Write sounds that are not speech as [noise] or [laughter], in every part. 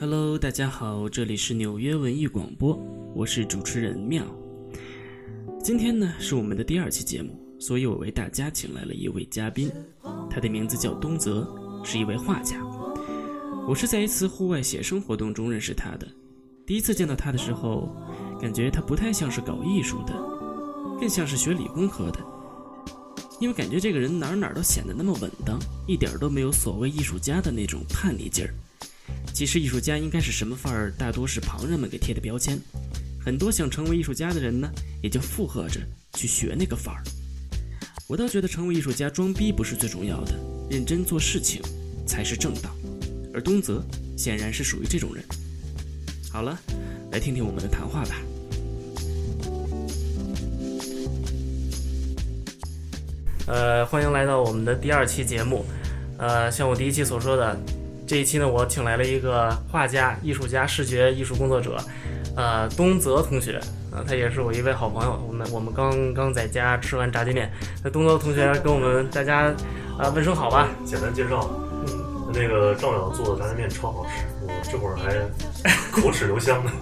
Hello，大家好，这里是纽约文艺广播，我是主持人妙。今天呢是我们的第二期节目，所以我为大家请来了一位嘉宾，他的名字叫东泽，是一位画家。我是在一次户外写生活动中认识他的。第一次见到他的时候，感觉他不太像是搞艺术的，更像是学理工科的，因为感觉这个人哪哪都显得那么稳当，一点都没有所谓艺术家的那种叛逆劲儿。其实艺术家应该是什么范儿，大多是旁人们给贴的标签。很多想成为艺术家的人呢，也就附和着去学那个范儿。我倒觉得成为艺术家装逼不是最重要的，认真做事情才是正道。而东泽显然是属于这种人。好了，来听听我们的谈话吧。呃，欢迎来到我们的第二期节目。呃，像我第一期所说的，这一期呢，我请来了一个画家、艺术家、视觉艺术工作者，呃，东泽同学。呃，他也是我一位好朋友。我们我们刚刚在家吃完炸酱面。那东泽同学跟我们大家呃问声好吧。简单介绍，嗯，那个赵淼做的炸酱面超好吃，我这会儿还口齿留香呢。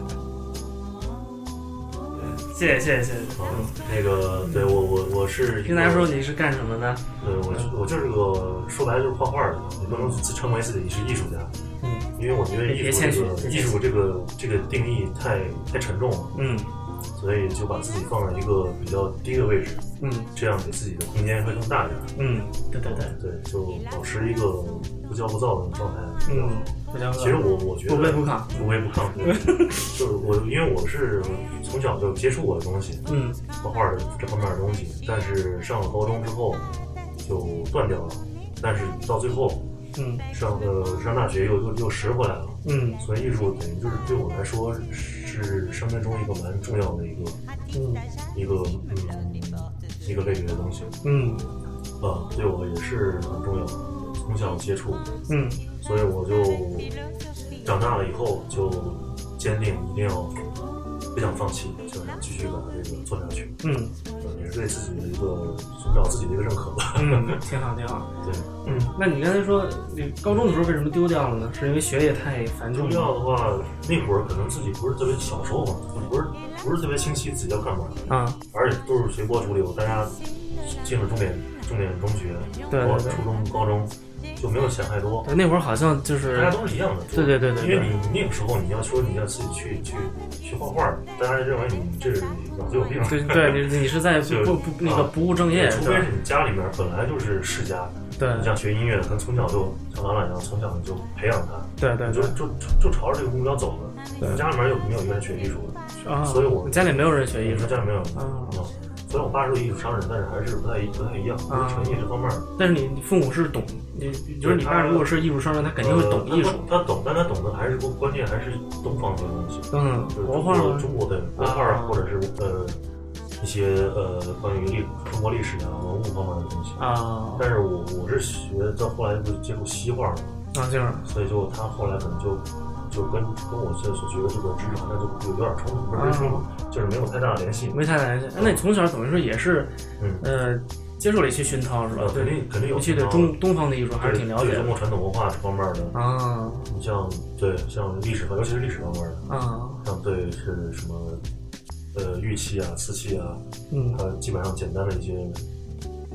谢谢谢谢谢谢。嗯，那个对我我我是听大家说你是干什么的？对我我就是个说白了就是画画的，你不能自称为自己是艺术家。嗯，因为我觉得艺术这个艺术这个这个定义太太沉重了。嗯。所以就把自己放在一个比较低的位置，嗯，这样给自己的空间会更大一点。嗯，对对对对，就保持一个不骄不躁的状态。嗯，不骄不躁。其实我我觉得不卑不亢，不卑不亢。对，[laughs] 就是我，因为我是从小就接触过的东西，嗯，画画的这方面的东西，但是上了高中之后就断掉了，但是到最后，嗯，上呃上大学又又又拾回来了，嗯，所以艺术等于就是对我来说是生命中一个蛮重要的一个，嗯，一个嗯一个类别的东西，嗯，啊，对我也是很重要的，从小接触，嗯，所以我就长大了以后就坚定一定要不想放弃，就想继续把这个做下去，嗯，也是对自己的一个寻找自己的一个认可吧，嗯，挺好挺好，[laughs] 对，嗯，那你刚才说你高中的时候为什么丢掉了呢？是因为学业太繁重？丢掉的话，那会儿可能自己不是特别小时候嘛，不是不是特别清晰自己要干嘛啊，而且都是随波逐流，大家进了重点重点中学，对对对，初中高中。就没有想太多。那会儿好像就是大家都是一样的。对对对对。因为你那个时候你要说你要自己去去去画画，大家认为你这是脑子有病。对对，你 [laughs] 你是在不不那个不务正业。除非是你家里面本来就是世家，对，你像学音乐的，可能从小就像咱俩一样，从小就培养他。对对。就就就朝着这个目标走的。对。家里面有没有一个人学艺术的？啊。所以我家里没有人学艺术。家里没有。啊。虽然我爸是个艺术商人，但是还是不太不太一样，纯艺这方面。但是你你父母是懂，你就是你爸如果是艺术商人，他肯定会懂艺术。他懂，但他懂的还是关关键还是东方这些东西。嗯，国画，中国的国画，或者是呃一些呃关于历中国历史啊文物方面的东西啊。但是我我是学到后来就接触西画了啊，这样，所以就他后来可能就。就跟跟我现在所学的这个知识好像就有有点冲突，不是冲突，就是没有太大的联系，没太大联系。那你从小等于说也是，嗯呃，接受了一些熏陶是吧？肯定肯定有。尤其对中东方的艺术还是挺了解的。中国传统文化这方面的啊，你像对像历史尤其是历史方面的啊，像对是什么呃玉器啊、瓷器啊，嗯，它基本上简单的一些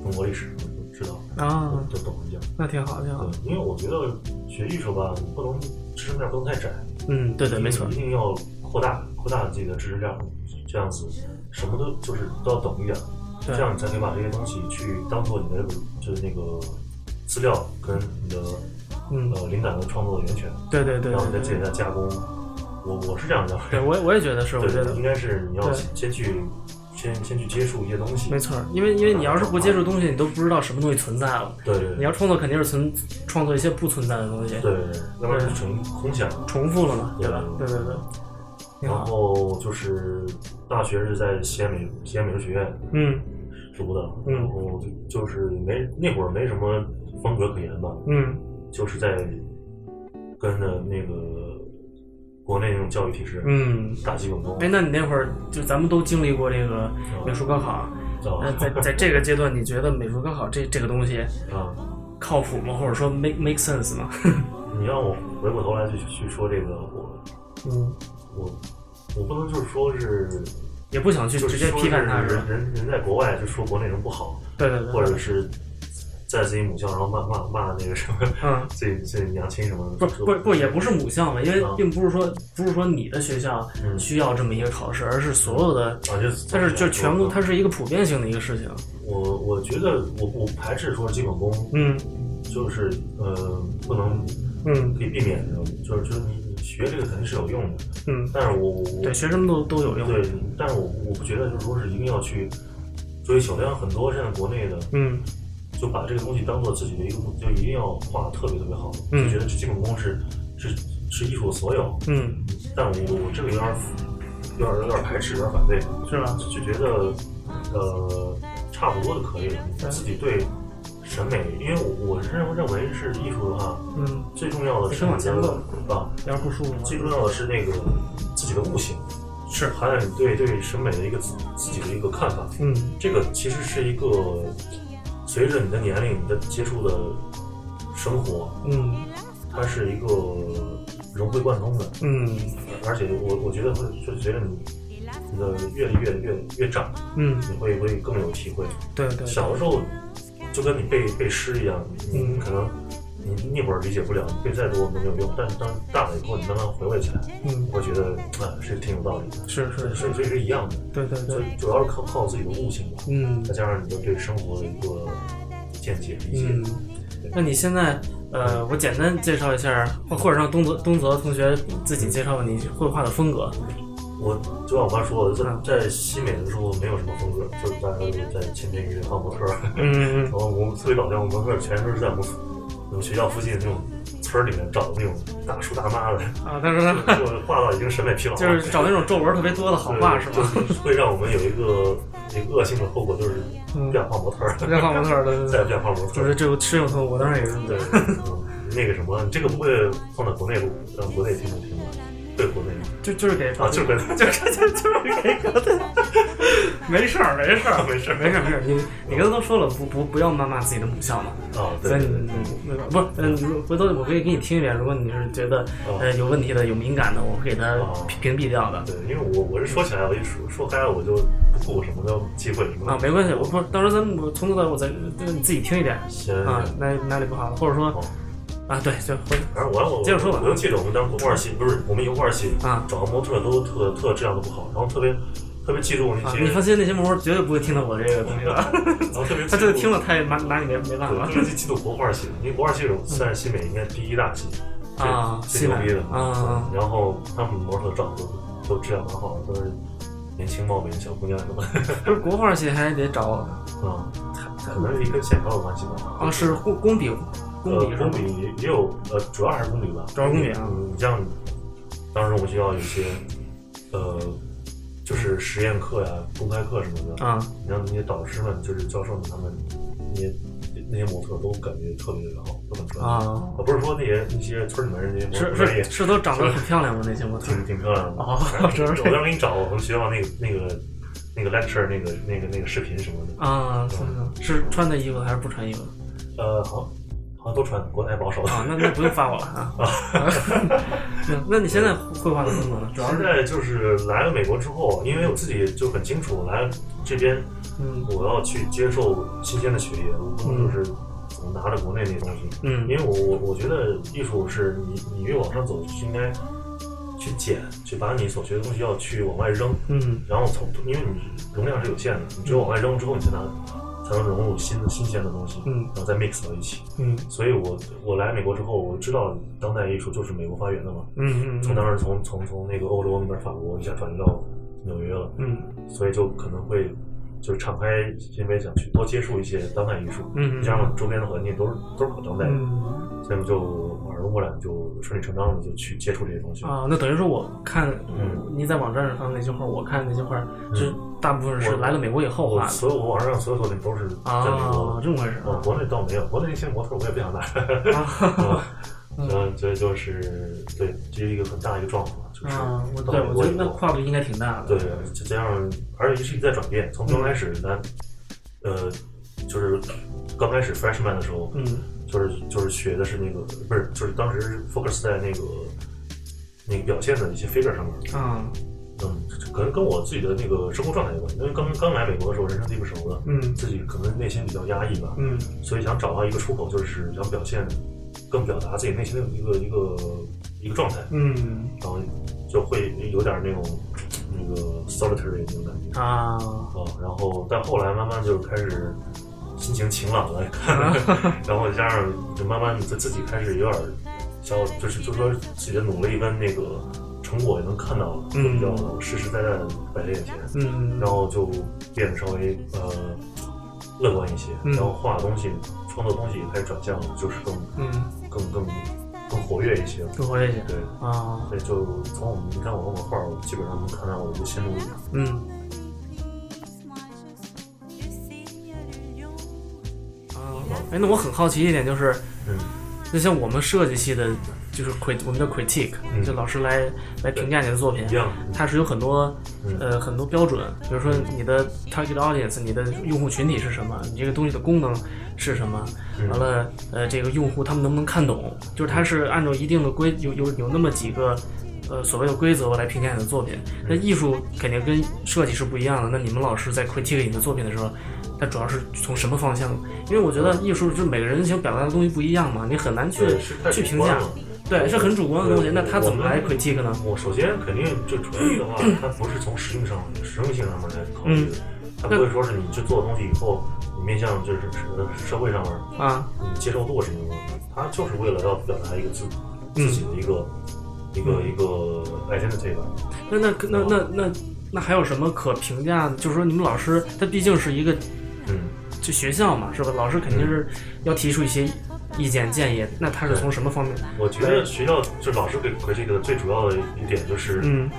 中国历史都知道啊，都懂一点。那挺好，挺好。因为我觉得学艺术吧，你不能。知识面不能太窄，嗯，对对，没错，一定要扩大扩大自己的知识量，这样子什么都就是都要懂一点，这样你才可以把这些东西去当做你的就是那个资料跟你的呃灵感的创作的源泉，对对对，然后你再自己再加工。我我是这样的，对我我也觉得是，我觉得应该是你要先去。先先去接触一些东西，没错，因为因为你要是不接触东西，你都不知道什么东西存在了。对对，你要创作肯定是存创作一些不存在的东西。对对，要不然就成空想，重复了嘛，对吧？对对对。然后就是大学是在西安美西安美术学院嗯读的，然后就就是没那会儿没什么风格可言吧，嗯，就是在跟着那个。国内那种教育体制，嗯，大基本功。哎，那你那会儿就咱们都经历过这个美术高考，呃，在在这个阶段，你觉得美术高考这这个东西啊，靠谱吗？或者说 make make sense 吗？嗯，[laughs] 你让我回过头来去去说这个，我嗯，我我不能就是说是也不想去直接批判他说是是吧？人人在国外就说国内人不好，对对对，或者是在自己母校然后骂骂骂那个什么嗯。[laughs] 自己自己娘亲什么的，不不不，也不是母校嘛，因为啊并不是说不是说你的学校嗯需要这么一个考试，而是所有的，啊，就但是就全部它是是一个普遍性的一个事情。我我觉得我我排斥说基本功，嗯就是呃不能嗯可以避免的，就是就是你你学这个肯定是有用的，嗯，但是我我对，学什么都都有用。对，但是我我不觉得就是说是一定要去追求，像很多现在国内的嗯。就把这个东西当做自己的一个目，就一定要画的特别特别好，嗯。就觉得这基本功是是是艺术的所有，嗯，但我我这个有点儿有点儿有点儿排斥，有点儿反对，是吧？就就觉得呃差不多就可以了，自己对审美，因为我我认认为是艺术的话，嗯，最重要的是得往前你的啊，要不舒服最重要的是那个自己的悟性，是还有你对对审美的一个自自己的一个看法，嗯。这个其实是一个随着你的年龄、你的接触的生活，嗯。它是一个融会贯通的，嗯。而且我我觉得会就随着你你的阅历越越越长，嗯，你会会更有体会。对对，小的时候就跟你背背诗一样，你嗯可能你那会儿理解不了，你背再多都没有用，但当大了以后，你慢慢回味起来，嗯觉得啊是挺有道理的，是是是，所以是一样的。对对对，主要是靠靠自己的悟性吧，嗯再加上你的对生活的一个见解理解。嗯。那你现在，呃，我简单介绍一下，或或者让东泽东泽同学自己介绍你绘画的风格。我就像我刚说的，在嗯在西美的时候没有什么风格，就是大家都在千篇一律画模特儿。[laughs] 嗯然后我们特别搞笑，模特儿全都是在我们我们学校附近那种村儿里面找的那种大叔大妈的，啊，但是他 [laughs] 就画到已经审美疲劳了。就是找那种皱纹特别多的好画是吧？对？就是会让我们有一个一个恶性的后果，就是嗯不想画模特儿，别画模特儿的，[laughs] 再也不想画模特儿就是。这个适应痛，我当然也是。对，嗯那个什么，这个不会放在国内录，让国内听众听吗？对国内吗？就就是给啊，就是国内，就是就就是给没事儿没事儿没事儿 [laughs] 没事儿没事儿，你你刚才都说了，不不不要谩骂自己的母校嘛，啊，对所以你你不是，嗯，回头我可以给你听一遍，如果你是觉得哦。呃有问题的、有敏感的，我会给他哦。屏屏蔽掉的。对，因为我我是说起来，我一说说开了，我就不顾什么的忌讳什么。的啊，没关系，我不是，到时候咱们我从头到尾我再这个你自己听一遍行啊行，哪哪里不好，或者说哦啊，对，就回反正我我接着说吧。我就记得我们当时国画系不是我们油画系啊。找的模特都特特质量都不好，然后特别特别记住那啊，些，你放心，那些模特绝对不会听到我这个东西的，[laughs] 然后特别 [laughs] 他这记住听了他也拿拿你没没办法对，特别记住国画系，因为国画系算是西美应该第一大系，最啊，最牛逼的啊。啊然后他们模特找的都都质量蛮好的，都是年轻貌美的小姑娘什么的，不是国画系还得找。[laughs] 啊，可能是跟线条有关系吧。啊，是工工笔工呃？工笔也也有，呃，主要还是工笔吧。主要是工笔啊嗯，你像当时我们学校有一些，呃，就是实验课呀、公开课什么的，啊你像那些导师们，就是教授们，他们那些那些模特都感觉特别特别好，都很专业。啊，我，不是说那些那些村里面人那些模特是不专业是，是都长得很漂亮吗？那些模特挺挺漂亮的。哦反正主要是我当时给你找我们学校那个那个那个 lecture 那个那个那个视频什么的，啊，是是是穿的衣服还是不穿衣服呃，好像好像都传，国内保守的。啊？那那不用发我了啊。[laughs] 那那你现在绘画的风格呢？主要是现在就是来了美国之后，因为我自己就很清楚，来这边嗯我要去接受新鲜的血液，我不能就是总拿着国内那些东西。嗯因为我我我觉得艺术是你你越往上走，是应该去捡，去把你所学的东西要去往外扔，嗯然后从因为你容量是有限的，你只有往外扔之后，你才能才能融入新的新鲜的东西，嗯然后再 mix 到一起。嗯所以我我来美国之后，我知道当代艺术就是美国发源的嘛。嗯嗯从当时从从从那个欧洲那边法国一下转移到纽约了，嗯所以就可能会就是敞开心扉，想去多接触一些当代艺术，嗯加上周边的环境都是都是搞当代的，嗯所以就耳濡目染，就顺理成章的就去接触这些东西。啊，那等于说我看嗯你在网站上放那些画，我看那些画，就大部分是我来了美国以后画的我所有我网上所有作品都是在美国啊，的，这么回事啊，国内倒没有，国内那些模特我也不想拿。啊 [laughs] 嗯，[laughs] 所以就是对，这是一个很大的一个状况，就是啊，我对我觉得那跨度应该挺大的。对，就这样而且一直在转变，从刚开始咱呃就是刚开始 freshman 的时候，嗯就是就是学的是那个不是，就是当时 focus 在那个那个表现的一些 figure 上面。嗯，嗯，可能跟我自己的那个生活状态有关，因为刚刚来美国的时候，人生地不熟的，嗯自己可能内心比较压抑吧，嗯所以想找到一个出口，就是想表现，更表达自己内心的一个一个一个状态，嗯然后就会有点那种那个 solitary 那种感觉啊，啊。然后但后来慢慢就开始心情晴朗了，看，[laughs] 然后加上就慢慢就自己开始有点小，就是就说自己的努力跟那个成果也能看到，嗯比较实实在在的摆在眼前。嗯然后就变得稍微呃乐观一些，嗯。然后画东西、创作东西也开始转向，就是更嗯，更更更活跃一些。更活跃一些。对，啊，所以就从我们你看我画，我基本上能看到我的心路历程。嗯哎，那我很好奇一点就是，嗯。那像我们设计系的，就是 crit 我们叫 critique，、嗯。就老师来来评价你的作品它是有很多嗯。呃很多标准，比如说你的 target audience，你的用户群体是什么，你这个东西的功能是什么，嗯。完了呃这个用户他们能不能看懂，就是它是按照一定的规有有有那么几个。呃，所谓的规则来评价你的作品，那艺术肯定跟设计是不一样的。那你们老师在 critique 你的作品的时候，它主要是从什么方向？因为我觉得艺术就是每个人想表达的东西不一样嘛，你很难去去评价。对，是很主观的东西。那他怎么来 critique 呢？我首先肯定就纯艺的话，[clears throat] 它不是从实用上、实用性上面来考虑的，它不会说是你去做东西以后，你面向就是呃社会上面啊，你接受度什么的？它就是为了要表达一个自嗯自己的一个、一个一个 identity 吧。那那那那那那还有什么可评价的？就是说，你们老师他毕竟是一个嗯，就学校嘛，是吧？老师肯定是要提出一些意见建议。那他是从什么方面？我觉得学校就老师给给这个最主要的一点就是，嗯。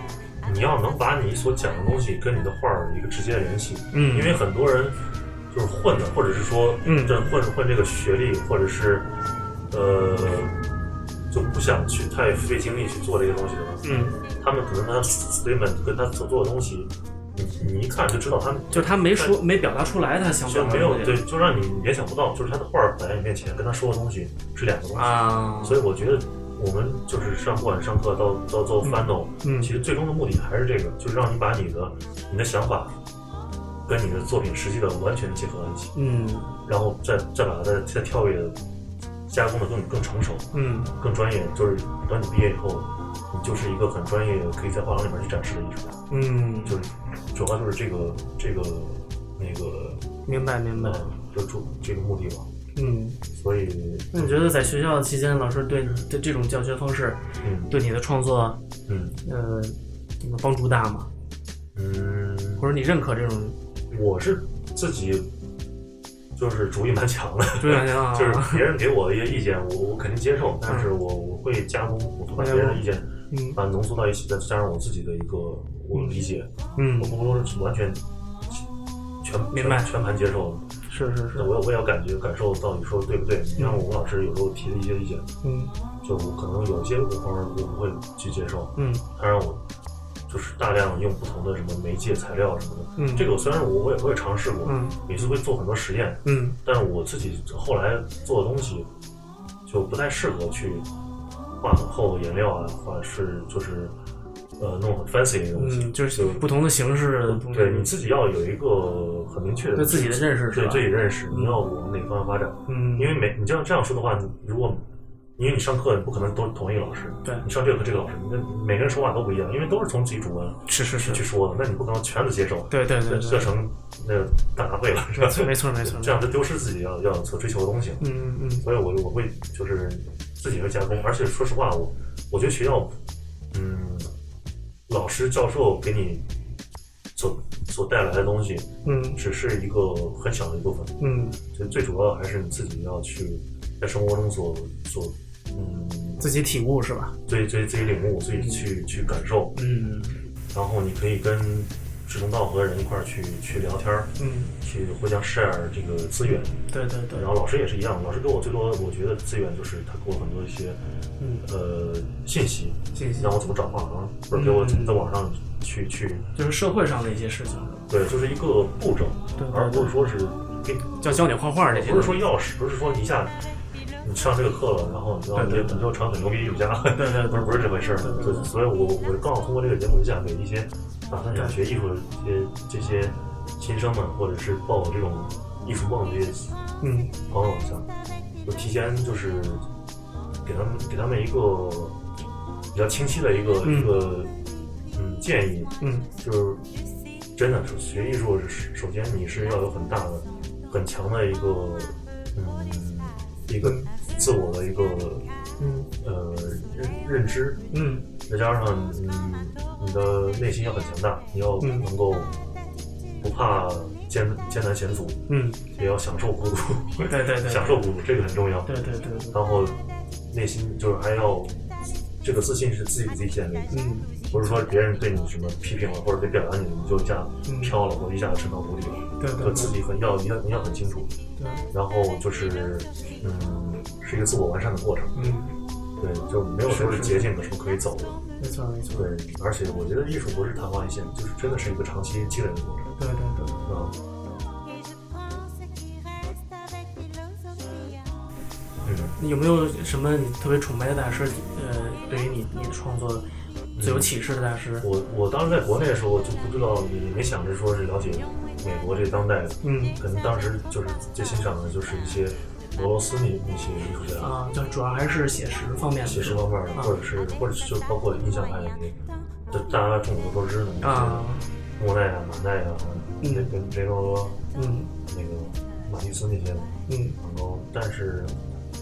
你要能把你所讲的东西跟你的画儿有一个直接的联系，嗯，因为很多人就是混的，或者是说嗯。这混混这个学历，或者是呃就不想去太费精力去做这个东西的话，嗯，他们可能他 statement 跟他所做的东西，你你一看就知道他就是他没说没表达出来他想就表达的东西。没有对，就让你联想不到，就是他的画摆在你面前，跟他说的东西是两个东西。啊，所以我觉得我们就是上不管上课到到做 final，、嗯其实最终的目的还是这个，就是让你把你的你的想法跟你的作品实际的完全结合到一起，嗯。然后再再把它再再跳跃加工的更更成熟、嗯。更专业。就是等你毕业以后，你就是一个很专业，可以在画廊里面去展示的艺术家。嗯，就是主要就是这个这个那个明白明白呃，就主这个目的吧。嗯。所以那你觉得在学校期间，老师对对这种教学方式嗯对你的创作嗯呃帮助大吗？嗯，或者你认可这种我是自己就是主意蛮强的，主意啊？[laughs] 就是别人给我的一些意见，我我肯定接受，但是我我会加工，我会把别人的意见嗯。把它浓缩到一起，再加上我自己的一个我理解，嗯。我，不能是完全全明白全全盘接受，是是是，我也我也要感觉感受到你说的对不对？你像我们老师有时候提的一些意见，嗯。就我可能有一些方面我不会去接受，嗯。他让我就是大量用不同的什么媒介材料什么的，嗯，这个虽然我我也我也尝试过，嗯每次会做很多实验，嗯但是我自己后来做的东西就不太适合去画很厚的颜料啊，画是就是呃弄很 fancy 的东西，嗯，就是不同的形式对你自己要有一个很明确的对自己的认识对自己认识，你要往哪个方向发展？嗯，因为每你这样这样说的话，你如果因为你上课你不可能都是同一个老师，对你上这个课这个老师，你跟每个人说话都不一样，因为都是从自己主观是是是去，说的，那你不可能全都接受，对对对对，这成那个大杂烩了，是吧？没错没错，这样就丢失自己要要所追求的东西。嗯嗯嗯所以我我会就是自己会加工，而且说实话，我我觉得学校，嗯，老师教授给你所所带来的东西，嗯只是一个很小的一部分，嗯，就最主要还是你自己要去在生活中所所嗯。自己体悟是吧？自己自己自己领悟，自己去去感受，嗯。然后你可以跟志同道合的人一块儿去去聊天儿，嗯，去互相 share 这个资源。对对对。然，后老师也是一样，老师给我最多，我觉得资源就是他给我很多一些嗯，呃信息，信息。让我怎么找画廊，或者给我怎么在网上去去，就是社会上的一些事情，对，就是一个步骤，对对而不是说是给，教教你画画这些，不是说钥匙，不是说一下，嗯，你上这个课了，然后你就你就成很牛逼艺术家，对对对，[laughs] 不是不是这回事儿。对，所以我我刚好通过这个节目，就想给一些打算想学艺术的这些这些新生们，或者是抱有这种艺术梦的这些嗯。朋友，想我提前就是给他们给他们一个比较清晰的一个一个嗯建议，嗯，就是真的是学艺术，首先你是要有很大的、很强的一个嗯一个自我的一个嗯。呃认认知，嗯，再加上嗯你的内心要很强大，你要嗯。能够不怕艰艰难险阻，嗯，也要享受孤独，对对对，[laughs] 享受孤独这个很重要。对对对对，然后内心就是还要这个自信是自己给自己建立的，嗯，不是说别人对你什么批评了或者被表扬你，你就一下嗯飘了或者一下子沉到谷底了。对对就自己很要你要你要很清楚，对，然后就是嗯是一个自我完善的过程，嗯，对，就没有什么是是捷径的什么可以走的。没错没错，对，而且我觉得艺术不是昙花一现，就是真的是一个长期积累的过程。对对对，嗯嗯，有没有什么你特别崇拜的大师？呃，对于你你创作最有启示的大师？我我当时在国内的时候，我就不知道，也没想着说是了解美国这当代的，嗯。可能当时就是最欣赏的就是一些俄罗斯那那些艺术家，啊，就主要还是写实方面的，写实方面的，啊。或者是或者是就包括印象派那个，就大家众所周知的那啊，些莫奈啊、马奈啊，那嗯。跟雷诺罗嗯。那个马蒂斯那些嗯。然后，但是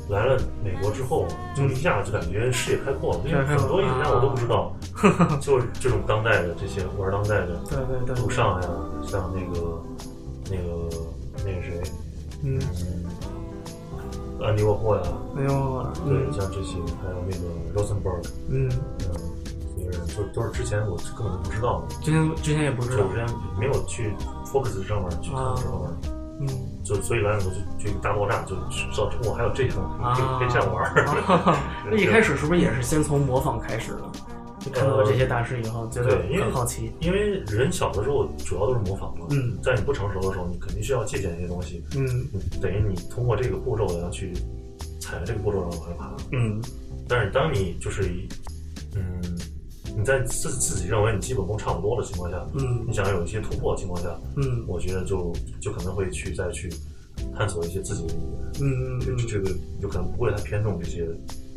来了美国之后，就一下就感觉视野开阔了，因为很多艺术家我都不知道，[laughs] 就是这种当代的这些玩当代的，对对对，杜尚呀，像那个那个那个谁，嗯，嗯，安迪沃霍呀，没有，对，嗯。像这些，还有那个 Rosenberg，嗯，就都是之前我根本就不知道的，之前之前也不知道。我之，前没有去 focus 上面去看这方面。嗯就所以来美国就就一个大爆炸，就知道哇还有这种啊可以可以这样玩 [laughs] 那一开始是不是也是先从模仿开始的？就看到了这些大师以后，觉得很好奇。因为人小的时候主要都是模仿嘛，嗯在你不成熟的时候，你肯定需要借鉴一些东西，嗯等于你通过这个步骤然后去踩这个步骤然后往上爬。嗯但是当你就是一嗯你在自自己认为你基本功差不多的情况下，嗯你想要有一些突破的情况下，嗯我觉得就就可能会去再去探索一些自己的语言。嗯这这个就可能不会太偏重这些，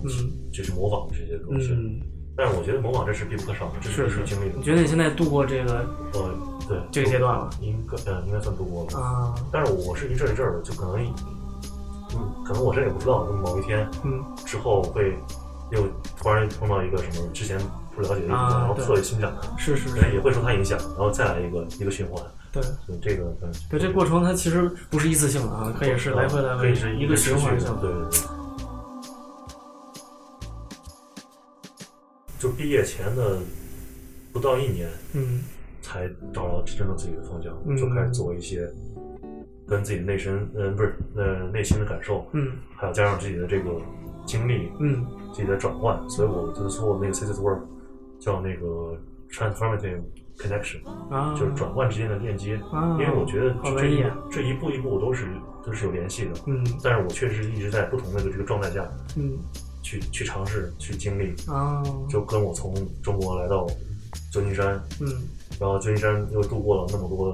嗯就是模仿这些东西。嗯，但是我觉得模仿这是必不可少的，这是是必须经历的你。觉得你现在度过这个呃，对，这个阶段了应该呃应该算度过了。啊？但是我是一阵一阵儿的，就可能，嗯，可能我这也不知道，某一天嗯之后会又突然碰到一个什么之前不了解的一个，啊然后对特别欣赏它，是是是，也会受他影响，然后再来一个一个循环。对。所以这个嗯，对，这过程它其实不是一次性的啊，可以是来回来回可以是一个循环性对对对。就毕业前的不到一年，嗯。才找到真正自己的方向，嗯。就开始做一些跟自己的内身，嗯、不是，呃，内心的感受，嗯。还有加上自己的这个经历，嗯自己的转换，所以我就是说我那个 thesis work 叫那个 transformative connection，、啊，就是转换之间的链接，啊，因为我觉得这这一步一步都是都是有联系的，嗯。但是我确实一直在不同的这个状态下嗯。去去尝试去经历，啊，就跟我从中国来到旧金山，嗯。然后旧金山又度过了那么多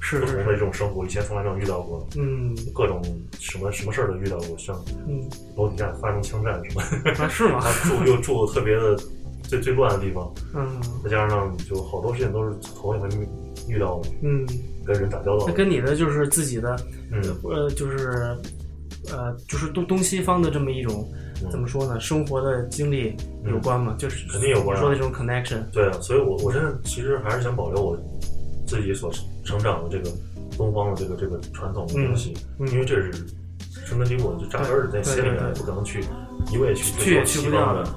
是是不同的这，种生活，以前从来没有遇到过，嗯。各种什么什么事儿都遇到过，像嗯。楼底下发生枪战什么，啊是吗？[laughs] 他住又住特别的最最乱的地方，嗯。再加上就好多事情都是头一回遇到嗯，跟人打交道那，跟你的就是自己的嗯。呃就是呃就是东东西方的这么一种嗯。怎么说呢？生活的经历有关吗？就是肯定有关啊你说的这种 connection，对啊，所以我我现在其实还是想保留我自己所成长的这个东方的这个这个传统的东西，因为这是生根蒂固，就扎根儿在心里面，不可能去一味去追求西方的的。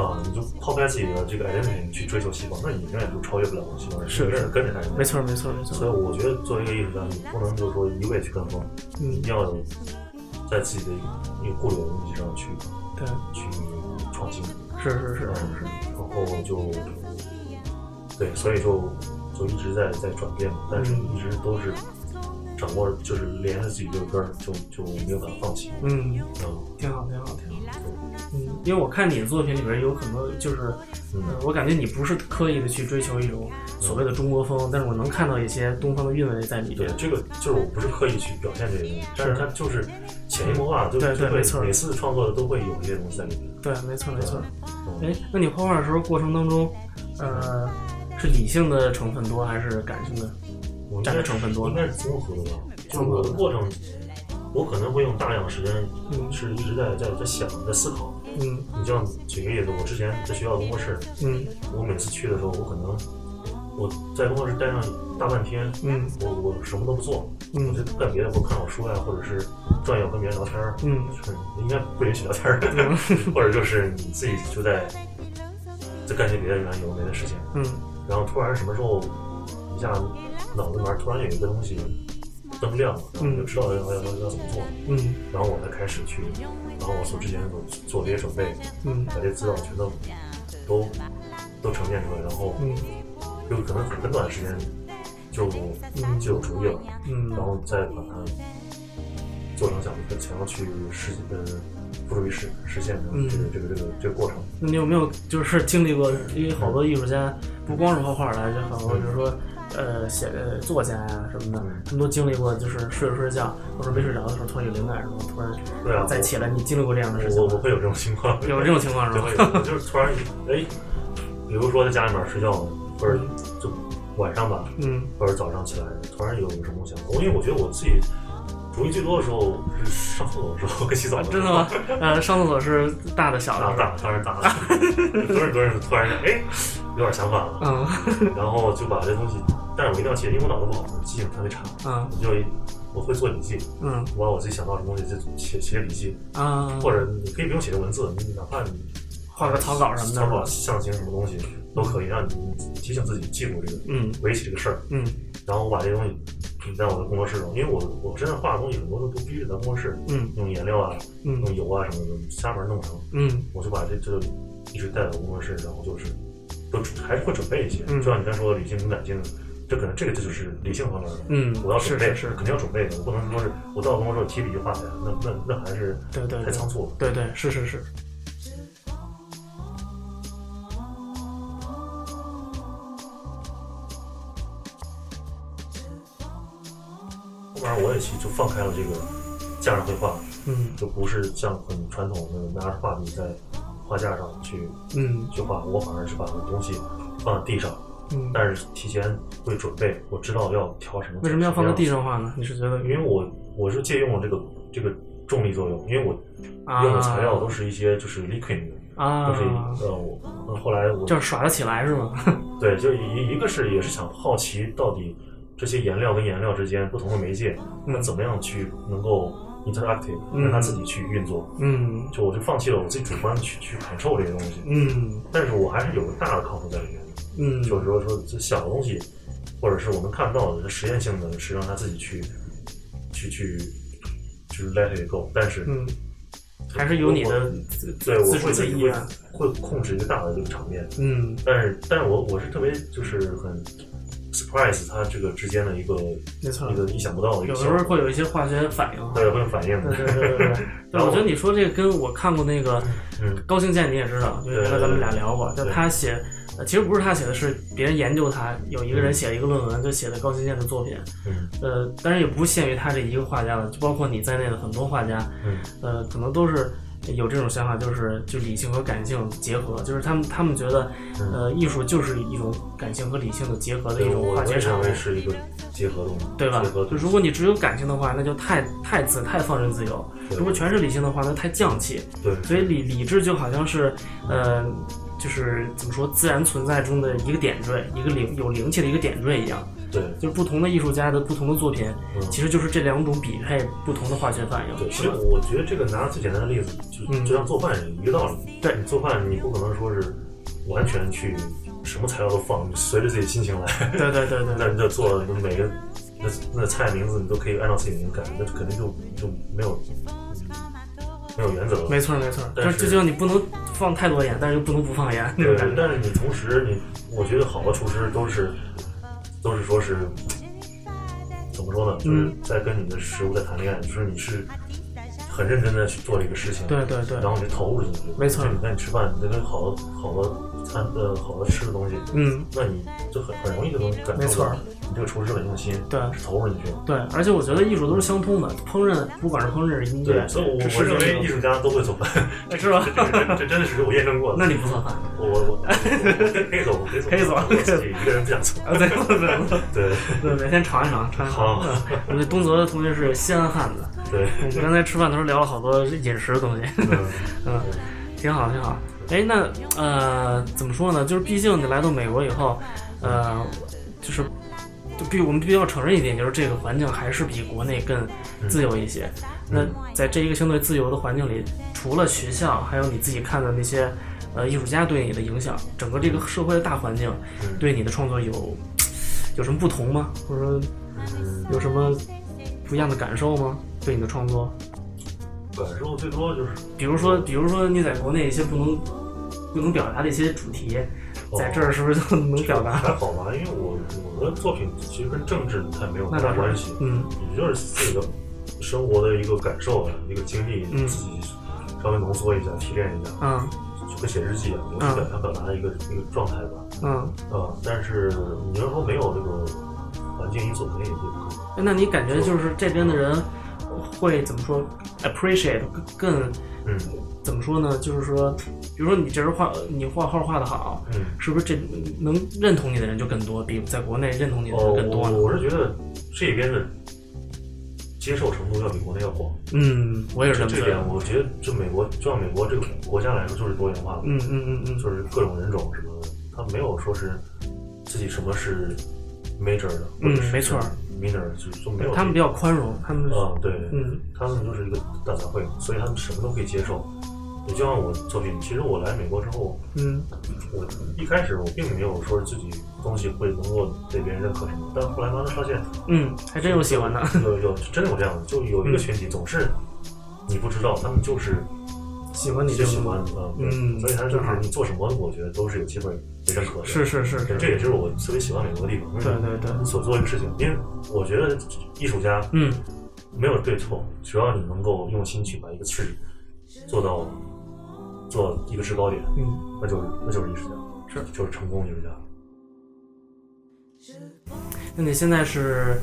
啊，你就抛开自己的这个 identity，你去追求西方，那你永远就超越不了西方人，是你永远跟着他人。没错没错没错。所以，我觉得作为一个艺术家，你不能就是说一味去跟风，嗯。一定要有在自己的一个固有的东西上去对，去创新。是是是是是，然后就对，所以就就一直在在转变嘛，但是嗯一直都是掌握就是连着自己这个根儿，就就没有办法放弃。嗯，嗯，挺好，挺好，挺好。嗯，因为我看你的作品里边有很多，就是，嗯呃，我感觉你不是刻意的去追求一种所谓的中国风，但是我能看到一些东方的韵味在里边。，对这个就是我不是刻意去表现这些东西，但是它就是潜移默化，就对对没错每次创作的都会有一些东西在里面。对，没错，没错。嗯哎，那你画画的时候过程当中，呃，是理性的成分多还是感性的？占我应该的成分多应该是综合的吧。就我的过程，我可能会用大量的时间嗯是一直在在在想，在思考。嗯你像举个例子，我之前在学校工作室，嗯我每次去的时候，我可能我在工作室待上大半天，嗯我我什么都不做，我嗯就干别的，我看会儿书呀，或者是转悠跟别人聊天儿，嗯就是应该不允许聊天儿，[laughs] 或者就是你自己就在在干些别的有的没的事情，嗯然后突然什么时候一下脑子里面突然有一个东西灯亮了，然后我就知道要要要要怎么做，嗯。然后我才开始去，然后我所之前所做这些准备，嗯。把这些资料全都都都呈现出来，然后嗯。就可能很很短的时间就嗯。就有主意了，嗯。然后再把它做成想想要去实呃付诸于实实现的嗯这个这个这个这个过程。那你有没有就是经历过？因为好多艺术家不光是画画的，就很多比如说呃写呃作家呀、什么的嗯，他们都经历过，就是睡着睡着觉或者没睡着的时候突然有灵感什么，突然对啊，再起来。你经历过这样的事情吗？我我我会有这种情况，有这种情况是 [laughs] 就吧？就是突然哎，比如说在家里面睡觉，或者就晚上吧，嗯或者早上起来，突然有什么想因为我觉得我自己主意最多的时候是上厕所的时候 [laughs] 跟洗澡的时候。真的吗？呃，上厕所是大的小的，大大当然大了，很多人都是突然哎有点想法了，嗯。然后就把这东西，但是我一定要记得，因为我脑子不好，我记性特别差，嗯。我就我会做笔记，嗯。我把我自己想到什么东西就写写笔记，啊，或者你可以不用写成文字，你哪怕你画个草稿什么的草稿、象形什么东西都可以，让你提醒自己记住这个嗯。围棋这个事儿，嗯。然后我把这个东西在我的工作室中，因为我我身上画的东西很多都都必须得在工作室嗯。用颜料啊、嗯。用油啊什么的瞎门弄成，嗯。我就把这这一直带到工作室，然后就是都还是会准备一些，嗯。就像你刚才说的理性跟感性，这可能这个就是理性方面的。嗯，我要准备，是是是，肯定要准备的，我不能说是我到工作室提笔就画下来，那那那还是对对对。太仓促了。对对是是是，后面我也去就放开了这个架上绘画，嗯就不是像很传统的拿着画笔在画架上去嗯去画，我反而是把东西放在地上，嗯。但是提前会准备，我知道要调什么。为什么要放在地上？画呢？你是觉得因为我我是借用了这个这个重力作用，因为我啊用的材料都是一些就是 liquid 的，啊就是呃我呃后来我就是耍得起来是吗？[laughs] 对，就一一个是也是想好奇到底这些颜料跟颜料之间不同的媒介，它嗯怎么样去能够 interactive，嗯。让它自己去运作。嗯。就我就放弃了我自己主观去去 control 这些东西，嗯。但是我还是有个大的靠谱在里面。的，嗯，就是说说这小的东西，或者是我们看不到的实验性的，是让它自己去去去就是 let it go，但是嗯，还是有你的自对我会意愿。会控制一个大的这个场面，嗯。但是但是我我是特别就是很 surprise 它这个之间的一个没错一个意想不到的一有的个效果，时候会有一些化学反应。对会有反应的，对对对对对，对 [laughs] 然后我觉得你说这个跟我看过那个嗯高兴健，你也知道，就原来咱们俩聊过，就他写，呃，其实不是他写的，是别人研究他，有一个人写了一个论文，就写的高兴健的作品，嗯。呃，当然也不限于他这一个画家了，就包括你在内的很多画家，嗯。呃，可能都是有这种想法，就是就理性和感性结合，就是他们他们觉得，呃，艺术就是一种感性和理性的结合的一，种化学产物，是一个结合动物，对吧？就如果你只有感性的话，那就太太自太放任自由；如果全是理性的话，那太降气。对，所以理理智就好像是，呃，就是怎么说，自然存在中的一个点缀，一个灵有灵气的一个点缀一样。对就是不同的艺术家的不同的作品，嗯其实就是这两种比配不同的化学反应，对，其？实我觉得这个拿最简单的例子，就嗯就像做饭一个道理。对你做饭你不可能说是完全去什么材料都放，你随着自己心情来。对对对对 [laughs] 那你就做每个那那菜名字你都可以按照自己的灵感，那肯定就就没有嗯没有原则。没错没错。但是这就你不能放太多盐，但是又不能不放盐，对。但是你同时你，我觉得好的厨师都是都是说是怎么么说呢？就是在跟你的食物在谈恋爱，就是你是很认真的去做这个事情，对对对，然后你就投入进去。没错就你看你吃饭，你那个好的好的餐呃好的吃的东西，嗯，那你就很很容易就能感受到你这个厨师很用心，对是投入进去了。对，而且我觉得艺术都是相通的，烹饪不管是烹饪、音乐对，，所以我这我认是为艺术家都会做饭，哎是吧？这真的是我验证过的。那你不做饭我我我我可以做，我可以做，可以做我自己一个人不想做。啊？对对对对对，每天尝一尝，尝一尝我们东泽的同学是西安汉子，对，我们刚才吃饭的时候聊了好多饮食的东西，嗯嗯，挺好挺好。哎，那呃，怎么说呢？就是毕竟你来到美国以后，呃，就是就必我们必须要承认一点，就是这个环境还是比国内更自由一些。那在这一个相对自由的环境里，除了学校，还有你自己看的那些呃艺术家对你的影响，整个这个社会的大环境嗯对你的创作有有什么不同吗？或者说嗯，有什么不一样的感受吗？对你的创作？感受最多就是比如说，比如说你在国内一些不能不能表达的一些主题，在这儿是不是就能表达？还好吧，因为我我的作品其实跟政治它没有太大关系，嗯也就是自己的生活的一个感受啊，一个经历，嗯自己稍微浓缩一下、提炼一下，嗯就跟写日记一样，我是想想表达一个一个状态吧。嗯。啊，但是你要说没有这个环境因素，肯定也也不可能。哎那你感觉就是这边的人会怎么说？appreciate 更嗯怎么说呢？就是说，比如说你这人画，你画画画的好，嗯。是不是这能认同你的人就更多，比在国内认同你的哦，人更多呢？我我是觉得这边的接受程度要比国内要广。嗯，我也是这么这点觉得。我觉得，就美国，就像美国这个国家来说，就是多元化的，嗯嗯嗯嗯，就是各种人种什么的，他没有说是自己什么是 major 的，或者是嗯没错 minor 就就没有他们比较宽容，他们啊、对，嗯他们就是一个大杂烩，所以他们什么都可以接受。也就像我作品，其实我来美国之后，嗯我一开始我并没有说自己东西会能够被别人认可什么，但后来慢慢发现，嗯，还真有喜欢的。有有真的有这样的，就有一个群体总是你不知道，他们就是喜欢你这种就喜欢，嗯所以他就是你做什么，我觉得都是有机会被认可的。是是是是，这也是我特别喜欢美国的地方。对对对你所做的事情，因为我觉得艺术家嗯没有对错，只要你能够用心去把一个事做到做一个制高点，嗯，那就是那就是艺术家，是就是成功艺术家。那你现在是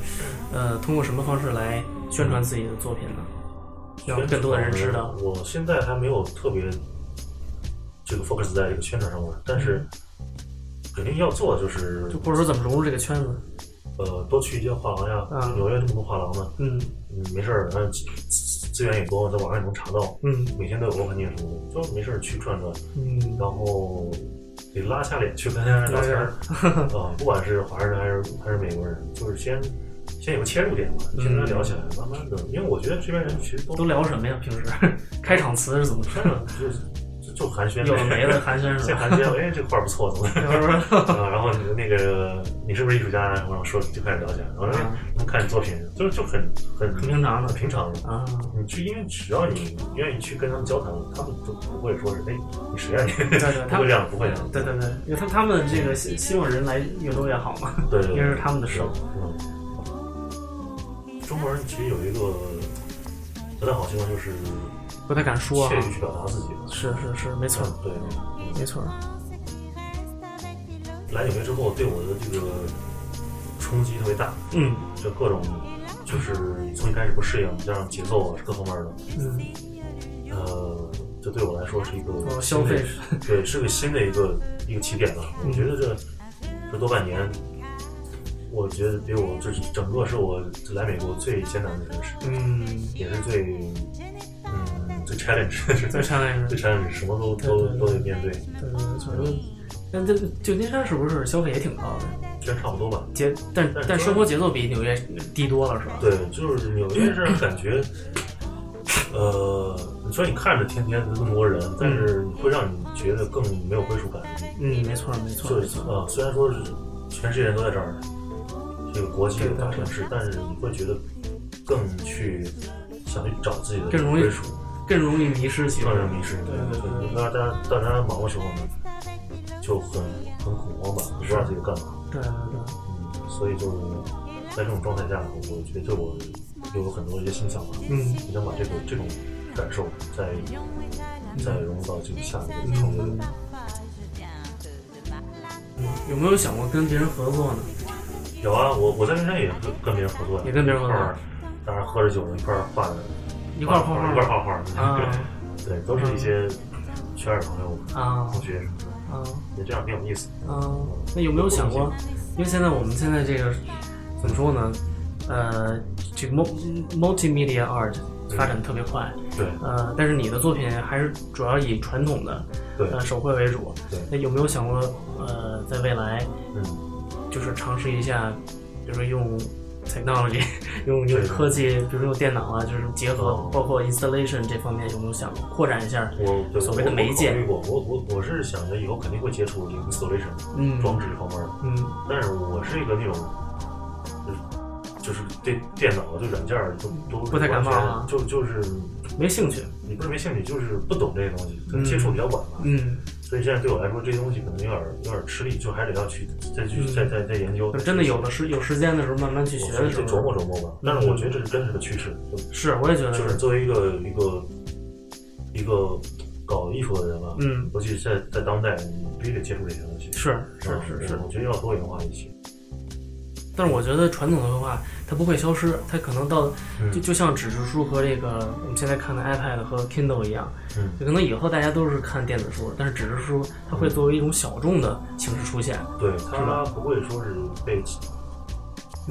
呃通过什么方式来宣传自己的作品呢？让更多的人知道。我现在还没有特别这个 focus 在这个宣传上面，但是肯定要做，就是就或者说怎么融入这个圈子？呃多去一些画廊呀，啊纽约这么多画廊呢，嗯嗯，没事儿，反正资资源也多，在网上也能查到，嗯每天都有 opening 什么的，就没事儿去转转，嗯然后得拉下脸去跟人聊天儿 [laughs] 啊，不管是华人还是还是美国人，就是先先有个切入点嘛，先跟他聊起来，慢慢的，因为我觉得这边人其实都都聊什么呀？平时 [laughs] 开场词是怎么说？的就就就寒暄，有的没了寒暄是先吧？[laughs] 寒暄，哎，这个画不错，怎么 [laughs] 然后你的那个你是不是艺术家？然后说就开始聊起来，然后他们看你作品，就就很很很平常的很平常的。啊，你去，因为只要你愿意去跟他们交谈，他们都不会说是哎，你谁啊你？不会这样，不会这样。对对对，因为他他们这个希希望人来越多越好嘛，对因为是他们的事儿。嗯，中国人其实有一个不太好习惯，就是不太敢说啊怯。于去表达自己。是是是，没错嗯对，嗯没错。来纽约之后，对我的这个冲击特别大，嗯就各种就是从一开始不适应，加上节奏啊各方面的，嗯，呃，这对我来说是一个哦，消费，对，是个新的一个一个起点吧。嗯我觉得这这多半年，我觉得比我就是整个是我来美国最艰难的城市，嗯，也是最嗯最 challenge 是在上海最是，challenge，什么都都对对都得面对，对对对。但这旧金山是不是消费也挺高的？其实差不多吧。节但但生活节奏比纽约低多了，是吧？对，就是纽约是感觉，呃，你说你看着天天那么多人，但是会让你觉得更没有归属感。嗯，没错没错就是。啊，虽然说是全世界人都在这儿，这个国际的大城市，但是你会觉得更去想去找自己的更容易归属，更容易迷失，更让人迷失。对对对对，大家大家忙的时候呢，就很很恐慌吧，不知道自己干嘛。对对对，嗯，所以就是在这种状态下，我觉得我有很多一些新想法，嗯我想把这个这种感受再再融入到这个下一个创作有没有想过跟别人合作呢？有啊，我我在云山也跟跟别人合作呀，也跟别人合作。当然喝着酒一块儿画的，一块儿画画。一块儿画画，啊。对，都是一些圈儿的朋友、啊。同学什么的，啊。也这样挺有意思。啊！那有没有想过？因为现在我们现在这个怎么说呢？呃，这个 multi multimedia art 发展得特别快，对。呃，但是你的作品还是主要以传统的对。呃手绘为主。对。那有没有想过，呃，在未来嗯，就是尝试一下，比如说用 technology，[laughs] 用用科技，比如说用电脑啊，就是结合哦包括 installation 这方面，有没有想过扩展一下？我对所谓的媒介我我我我是想着以后肯定会接触这个 installation 嗯装置这方面的，嗯但是我是一个那种，就是就是对电脑对软件儿都都不太感冒就就是没兴趣。你不是没兴趣，就是不懂这些东西，可能接触比较晚吧。嗯，所以现在对我来说，这些东西可能有点有点吃力，就还得要去再去嗯再再再研究。就真的有的是有时间的时候慢慢去学的时我得琢磨，琢磨吧。但是我觉得这是真实的趋势，是我也觉得就是作为一个一个一个搞艺术的人吧，嗯，尤其是在在当代，你必须得接触这些东西。是是啊是是。我觉得要多元化一些。但是我觉得传统的绘画它不会消失，它可能到嗯就就像纸质书和这个我们现在看的 iPad 和 Kindle 一样，嗯就可能以后大家都是看电子书，但是纸质书它会作为一种小众的形式出现。对，是它吧不会说是被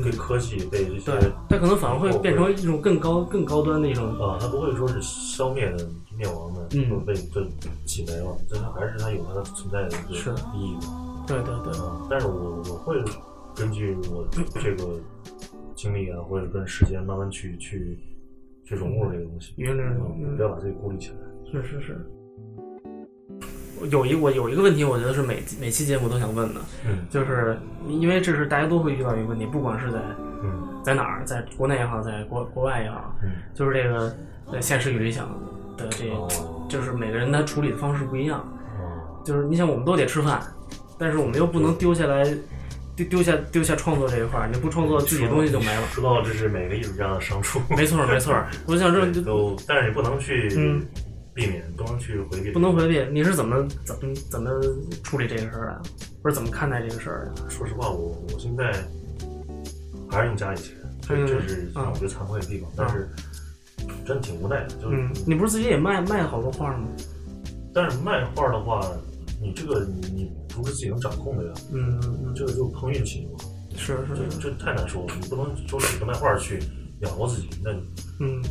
被科技被这些对，它可能反而会变成一种更高更高端的一种。啊，它不会说是消灭的、灭亡的，嗯或者被被挤没了，但它还是它有它的存在的一个意义的。对对对，啊，但是我我会根据我这个经历啊，或者跟时间慢慢去去去融入这个东西，原来啊嗯不要把自己孤立起来。是是是。有一我有一个问题，我觉得是每每期节目都想问的，嗯就是因为这是大家都会遇到一个问题，不管是在嗯在哪儿，在国内也好，在国国外也好，嗯，就是这个呃现实与理想的这，哦就是每个人他处理的方式不一样。哦，就是你想，我们都得吃饭，但是我们又不能丢下来，丢丢下丢下创作这一块儿，你不创作，自己东西就没了。说到这是每个艺术家的伤处，没错儿没错儿，我想这对就都，但是你不能去嗯避免，不能去回避，不能回避。你是怎么怎么怎么处理这个事儿的？或者怎么看待这个事儿的？说实话，我我现在还是用家里钱，这嗯这是啊让我觉得惭愧的地方，但是真挺无奈的，就是嗯，你不是自己也卖卖了好多画吗？但是卖画的话，你这个你你不是自己能掌控的呀，嗯嗯嗯，这个就碰运气嘛，是是这，这太难说了，你不能说指着卖画去养活自己，那嗯。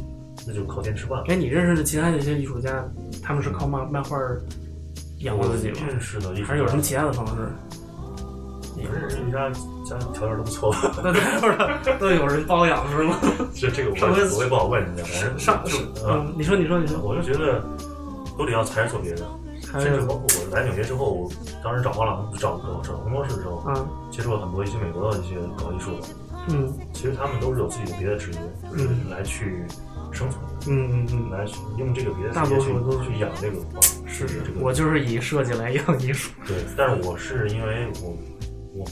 那就靠天吃饭了。哎，你认识的其他那些艺术家，他们是靠卖卖画养活自己吗？认识的还是有什么其他的方式？你认识艺术家家条件都不错，那都都 [laughs] 有人包养是吗？这这个我我也不好问人家，上就啊，嗯，你说你说你说，我就觉得都得要财做别的，甚至包括我来纽约之后，我当时找画廊找找找工作室的时候，嗯，接触了很多一些美国的一些搞艺术的，嗯。其实他们都是有自己的别的职业，就是嗯。来去生存的。嗯嗯嗯，来用这个别的大职业去多数都是去养这个画，是是这，个我就是以设计来养艺术，对，但是我是因为我我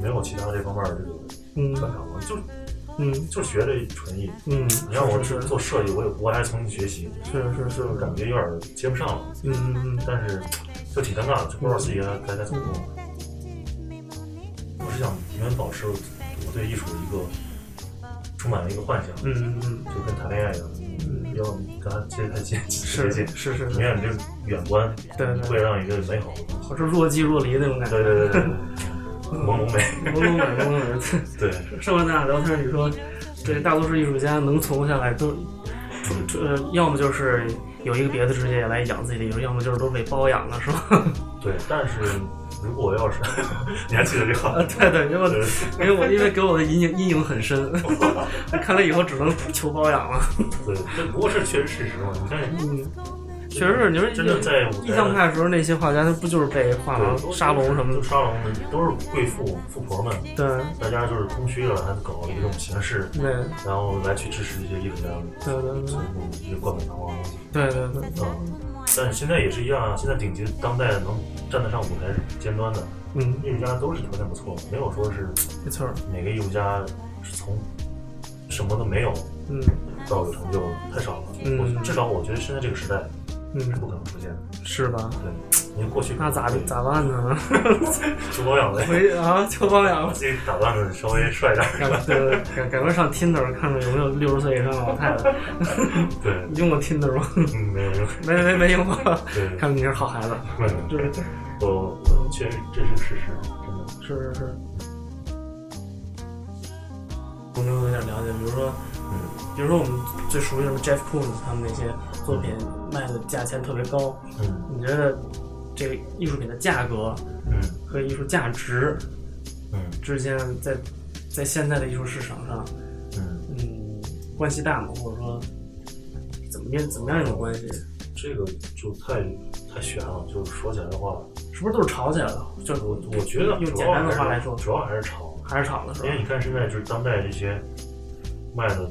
没有其他这方面的这个嗯。专长，我就嗯就学这纯艺。嗯，你让我去是是做设计，我也我还重新学习，是是是，就感觉有点接不上了。嗯嗯嗯但是就挺尴尬的，就不知道自己该该怎么弄。我是想永远保持我对艺术的一个充满了一个幻想，嗯嗯嗯，就跟谈恋爱一样，不要跟他接太近，是接近，是是是，永远这个远观对对会让一个美好的东西。我是若即若离那种感觉，对对对对对，朦胧美，朦胧美朦胧美。[laughs] 对，上回咱俩聊天，你说这大多数艺术家能存活下来都，出 [laughs] 呃，要么就是有一个别的职业来养自己的艺术，要么就是都被包养了，是吧？[laughs] 对，但是如果要是，你还记得这话？啊，对对，因为因为我因为给我的阴影阴影很深，看来以后只能求包养了。对，这不过是确实事实嘛。你看，嗯，确实是，你说真的在印象派的时候，那些画家他不就是被画廊沙龙什么的？沙龙都是贵妇富婆们，对大家就是空虚了，还搞一种形式，对然后来去支持这些艺术家，对对对做一些冠冕堂皇的东西。对对对，嗯，但是现在也是一样啊，现在顶级当代能站得上舞台尖端的嗯，艺术家都是条件不错的，没有说是没错儿，每个艺术家是从什么都没有嗯到有成就太少了。嗯我至少我觉得现在这个时代是嗯，不可能出现的。是吧？对，因为过去那咋对咋办呢？[laughs] 求保养呗，回啊，求保养把。自己打扮的稍微帅点儿。赶对，赶赶快上 Tinder 看看有没有六十岁以上的老太太。[laughs] 对，你用过 Tinder 吗？嗯，没有没有，没没没用过。对，看来你是好孩子。没有，对，我我确实这是事实，真的。是是是。我们有点了解，比如说，嗯比如说我们最熟悉什么 Jeff Koons 他们那些作品卖的价钱特别高，嗯你觉得这个艺术品的价格嗯和艺术价值嗯之间在在现在的艺术市场上，嗯，嗯，关系大吗？或者说怎么样怎么样一种关系？这个就太太悬了。就是说起来的话，是不是都是炒起来的？就我我觉得用简单的话来说，主要还是炒，还是炒的是吧因为？你看现在就是当代这些卖的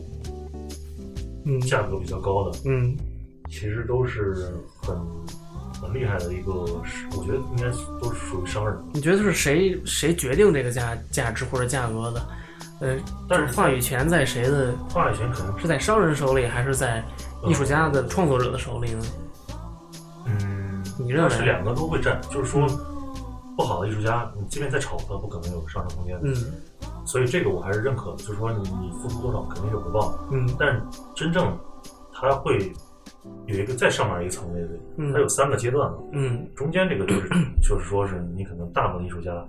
嗯价格比较高的，嗯其实都是很很厉害的一个，我觉得应该都是属于商人。你觉得是谁谁决定这个价价值或者价格的？呃，但是话语权在谁的？话语权可能是在商人手里，还是在艺术家的创作者的手里呢？嗯，你认为是两个都会占，就是说，不好的艺术家，你即便再炒他，不可能有上升空间。嗯所以这个我还是认可的，就是说你你付出多少肯定有回报，嗯但真正他会有一个再上面一层位的，嗯它有三个阶段嘛。嗯中间这个就是 [clears throat] 就是说是你可能大部分艺术家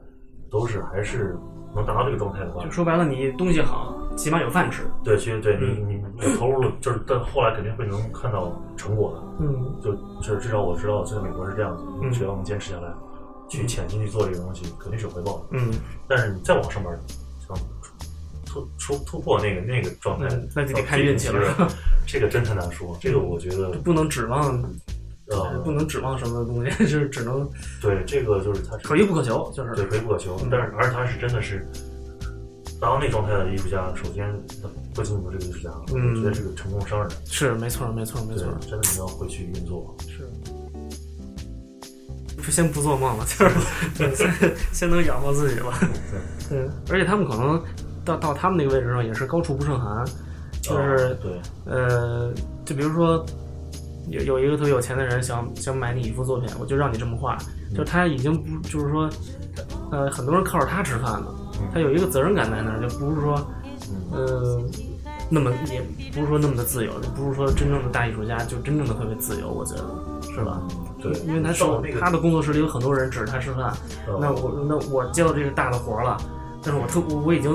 都是还是能达到这个状态的话就，说白了，你东西好，起码有饭吃。对，其实对你嗯你你投入了，就是但后来肯定会能看到成果的。嗯就就是至少我知道，在美国是这样子，只要能坚持下来，去潜心去做这个东西，肯定是有回报的。嗯但是你再往上面，像突突突破那个那个状态嗯，那就得看运气了 [laughs] 这个真太难说。这个我觉得，不能指望，呃，不能指望什么东西，[laughs] 就是只能对这个就是他是可遇不可求，就是对可遇不可求嗯，但是而他是真的是达到那状态的艺术家，首先他不仅仅是个艺术家，嗯我觉得是个成功商人。是没错没错没错，，真的你要会去运作。是。先不做梦了，就是对 [laughs] 先先能养活自己吧。对，而且他们可能到到他们那个位置上也是高处不胜寒，就是啊对，呃，就比如说有有一个特别有钱的人想想买你一幅作品，我就让你这么画，就他已经不就是说，呃，很多人靠着他吃饭的，他有一个责任感在那儿，就不是说嗯。呃那么也不是说那么的自由，就不是说真正的大艺术家就真正的特别自由，我觉得是吧？对，因为他是到那个他的工作室里有很多人指着他吃饭，呃那我那我接到这个大的活儿了，但是我特我我已经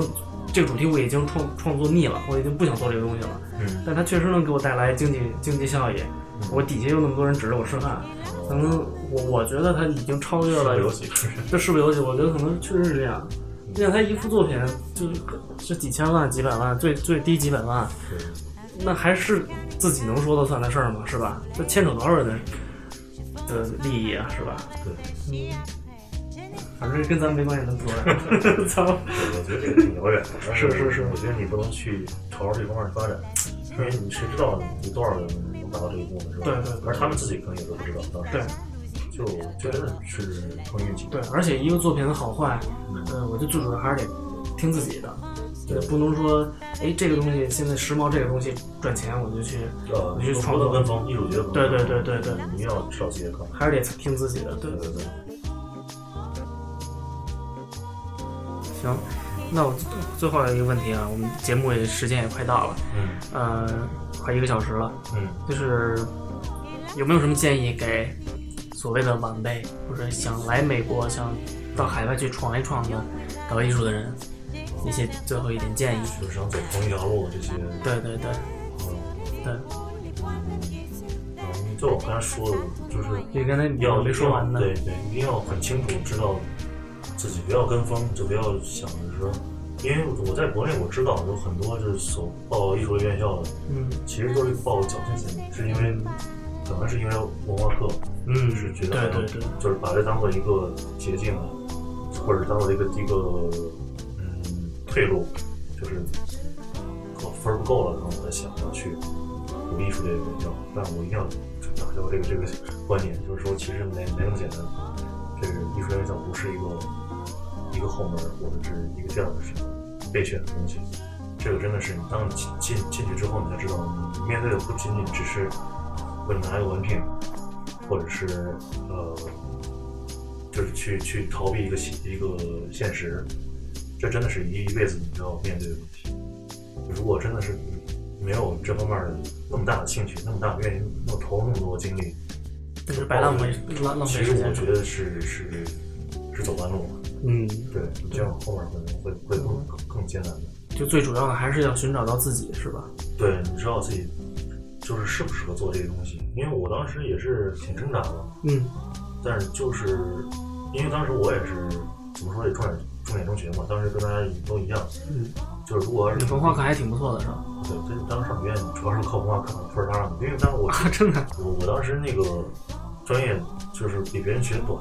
这个主题我已经创创作腻了，我已经不想做这个东西了。嗯，但它确实能给我带来经济经济效益。我底下有那么多人指着我吃饭，可能我我觉得他已经超越了是游戏，这是不是游戏？我觉得可能确实是这样。你想他一幅作品就是是几千万、几百万，最最低几百万，那还是自己能说的算的事儿吗？是吧？这牵扯多少人的的利益啊？是吧？对。嗯，反正跟咱没关系，咱不说了。操！对，我觉得这个挺遥远的。是是是我觉得你不能去朝着这方面发展，因为你谁知道有多少人能达到这一步呢？是吧？对对对而他们自己可能也都不知道，当时对就就真的是碰运气。对，而且一个作品的好坏，呃，我觉得最主要还是得听自己的，对，不能说，哎，这个东西现在时髦，这个东西赚钱，我就去，呃，你去创作跟风，艺术节不能对对对对对你要知道自己的课。还是得听自己的，对对对行，那我最后一个问题啊，我们节目也时间也快到了，嗯呃，快一个小时了，嗯就是有没有什么建议给所谓的晚辈，或者想来美国、想到海外去闯一闯的搞艺术的人，一些最后一点建议？就是想走同一条路的这些，对对对嗯对，嗯，就我刚才说的，就是你刚才你要没说完呢，对对，一定要很清楚知道自己不要跟风，就不要想着说，因为我在国内我知道有很多就是所报艺术类院校的，嗯。其实都是抱侥幸心理，是因为可能是因为文化课，嗯，是觉得对对对，就是把这当做一个捷径，或者当做一个一个嗯退路，就是我分儿不够了，然后我才想要去读艺术类院校，但我一定要打消这个这个观点，就是说其实没没那么简单，这个艺术院校不是一个一个后门，或者是一个这样的什么备选的东西，这个真的是你当你进进进去之后，你才知道，你面对的不仅仅只是为了拿一个文凭，或者是呃，就是去去逃避一个现一个现实，这真的是一一辈子你要面对的问题。如果真的是没有这方面的那么大的兴趣，那么大的愿意，那么投入那么多精力，就是白浪费浪浪费时间其实我。觉得是是是走弯路了。嗯，对，这样后面可能会会更更更艰难的。就最主要的还是要寻找到自己，是吧？对，你知道自己就是适不适合做这个东西，因为我当时也是挺挣扎的，嗯。但是就是因为当时我也是怎么说也重点重点中学嘛，当时跟大家都一样，嗯，就是如果要是你文化课还挺不错的，是吧？对，这当时上学院主要是靠文化课分儿上的，因为当时我啊，真的。我我当时那个专业就是比别人学短，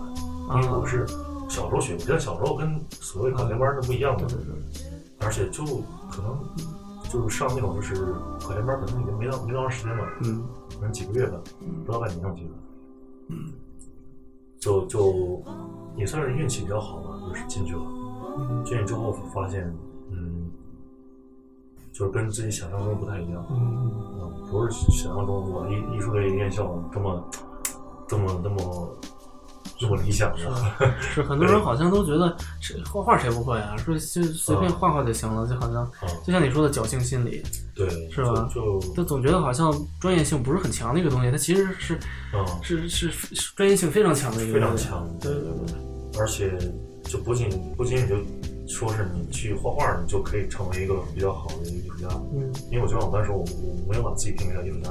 因为我是小时候学，我觉得小时候跟所谓考前班儿是不一样的对，对对，而且就可能就是上那种就是考前班，可能已经没到没多长时间吧，嗯可能几个月吧，不到半年我记得。就就也算是运气比较好吧，就是进去了。嗯进去之后发现，嗯，就是跟自己想象中不太一样。嗯嗯，不是想象中我艺艺术类院校这么这么那么这么理想的。[laughs] 嗯，是很多人好像都觉得谁画画谁不会啊，说就随便画画就行了，就好像啊，就像你说的侥幸心理，对，是吧就就就总觉得好像专业性不是很强的一个东西，它其实是啊，是是是专业性非常强的一个东西。非常强。对对对，而且就不仅不仅仅就说是你去画画，你就可以成为一个比较好的艺术家。嗯因为我觉得我当时我我没有把自己定位成艺术家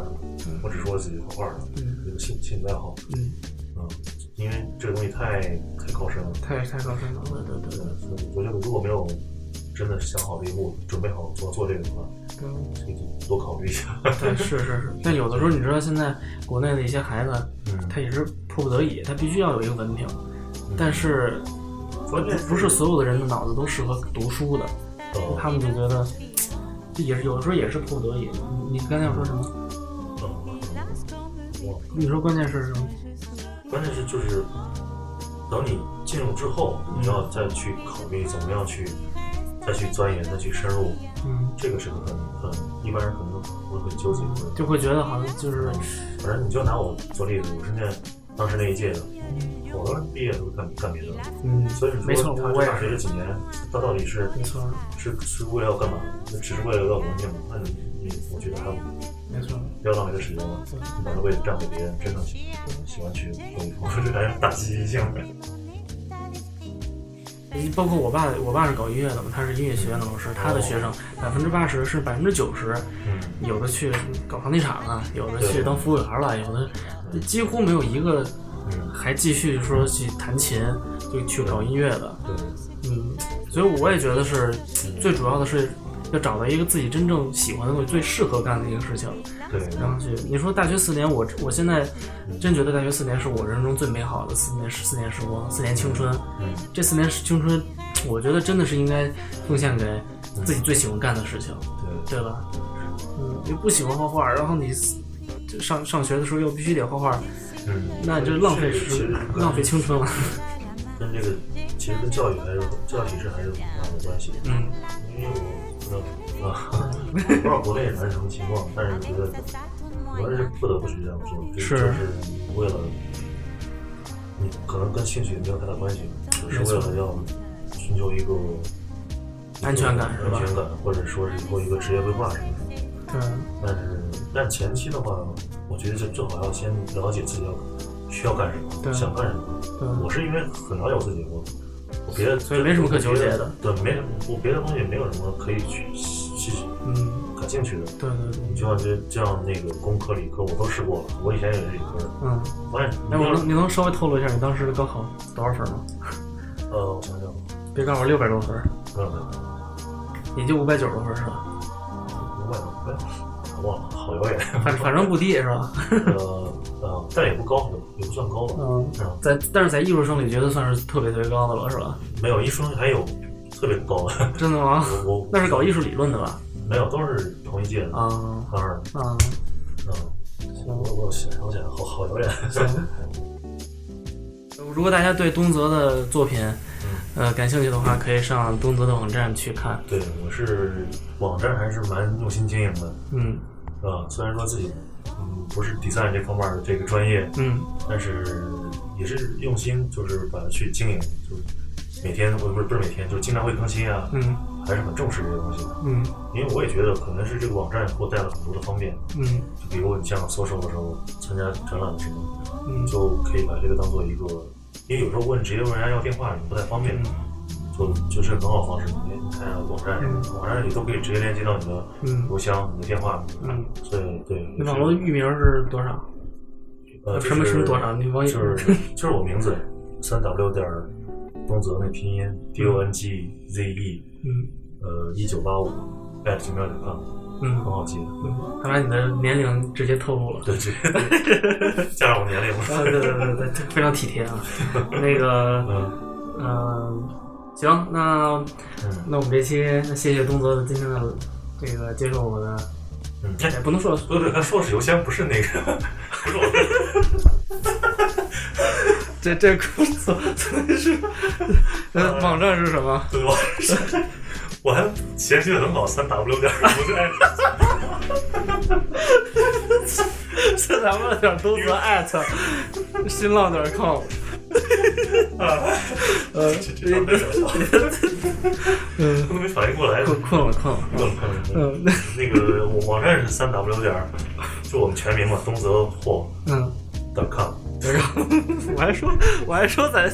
我只说自己画画的嗯一个兴兴趣爱好。嗯，嗯，因为这个东西太太高深了。太太高深了，对对对对，所以我觉得如果没有真的想好这一步，准备好做做这个的话，对。可以多考虑一下。对，是是是，但有的时候你知道，现在国内的一些孩子，嗯，他也是迫不得已，他必须要有一个文凭，但是关键不是所有的人的脑子都适合读书的，呃他们就觉得，这也是有的时候也是迫不得已。你你刚才要说什么？呃，我你说关键是什么？关键是就是等你进入之后，你要再去考虑怎么样去再去钻研，再去深入，嗯，这个是个很很一般人可能不会很纠结的。就会觉得好像就是，反正你就拿我做例子，我是那当时那一届的，好多人毕业都干干别的了。嗯，所以你说他我也是上学这几年，他到底是是是为了要干嘛？那只是为了要文凭吗？那你你，我觉得还没错，不要浪费这时间了，你把这位置让给别人，真的喜喜欢去做我说，这 [laughs] 还是打积极性的。包括我爸，我爸是搞音乐的嘛，他是音乐学院的老师，他的学生百分之八十是百分之九十，嗯，有的去搞房地产了，有的去当服务员了，有的几乎没有一个嗯，还继续说去弹琴，就去搞音乐的。对，嗯，所以我也觉得是最主要的是要找到一个自己真正喜欢的东西，最适合干的一个事情，对，然后去。你说大学四年，我我现在真觉得大学四年是我人生中最美好的四年四年时光，四年青春。嗯，这四年青春，我觉得真的是应该奉献给自己最喜欢干的事情，对，对吧？嗯，又不喜欢画画，然后你就上上学的时候又必须得画画，嗯，那就浪费时浪费青春了。跟这个其实跟教育还是教育体制还是有很大的关系。嗯因为我可能啊，不知道国内还是什么情况，但是觉得我是不得不去这样做，就是就是为了你可能跟兴趣没有太大关系，只是为了要寻求一个安全感安全感，或者说是以后一个职业规划什么的。对，但是但前期的话，我觉得就最好要先了解自己要需要干什么，想干什么。对，我是因为很了解我自己，我我别的所以没什么可纠结的。对，没什么，我别的东西没有什么可以去去嗯，感兴趣的。对对对，就像这这样那个工科、理科我都试过了，我以前也是理科的，嗯。发现哎，我能你能稍微透露一下你当时的高考多少分吗？[laughs] 呃，我想想，别告诉我六百多分，没有没有，也就五百九十多分是吧？五百多，分，忘了，好遥远。反反正不低是吧？[laughs] 呃呃，但也不高，也不算高吧。嗯，嗯，在但是在艺术生里觉得算是特别特别高的了是吧？没有，艺术生还有特别高的，真的吗？我我那是搞艺术理论的吧？没有，都是同一届的，啊。啊，嗯，我我想想起来，好好遥远。行。[laughs] 如果大家对东泽的作品，呃，感兴趣的话可以上东泽的网站去看。对，我是网站还是蛮用心经营的，嗯啊，虽然说自己嗯不是 design 这方面的这个专业，嗯但是也是用心，就是把它去经营，就是每天不不是不是每天，就是经常会更新啊，嗯还是很重视这些东西的。嗯因为我也觉得可能是这个网站给我带了很多的方便，嗯就比如你像搜售的时候参加展览的时候，嗯就可以把这个当做一个，因为有时候问直接问人家要电话，你不太方便，就就是很好方式。你你看网站，嗯网站里都可以直接连接到你的嗯邮箱、你的电话，嗯，所以对。你网络域名是多少？呃什么什么多少？你网页就是就是我名字三 w 点儿东泽那拼音 d o n g z e 嗯呃一九八五 at gmail 点 com 很嗯好记的。嗯，他把你的年龄直接透露了。对，这加上我年龄 [laughs] 啊，了。对对对对，非常体贴啊。那个，嗯嗯，行，那嗯那我们这期，那谢谢东泽今天的这个接受我的，嗯，哎也不能说不对，他说的是邮箱，不是那个，不是我。这这工作是，[laughs] 呃，网站是什么？对吧？我还嫌弃的很好，三 w 点儿，不对，是咱们点东泽艾特新浪点 com。[laughs] 呃，这这这嗯，都没反应过来。困困了困了。困了困了。嗯那个网网站是三 w 点儿，就我们全名嘛，东泽货嗯。.com。然后 [laughs] 我还说，我还说在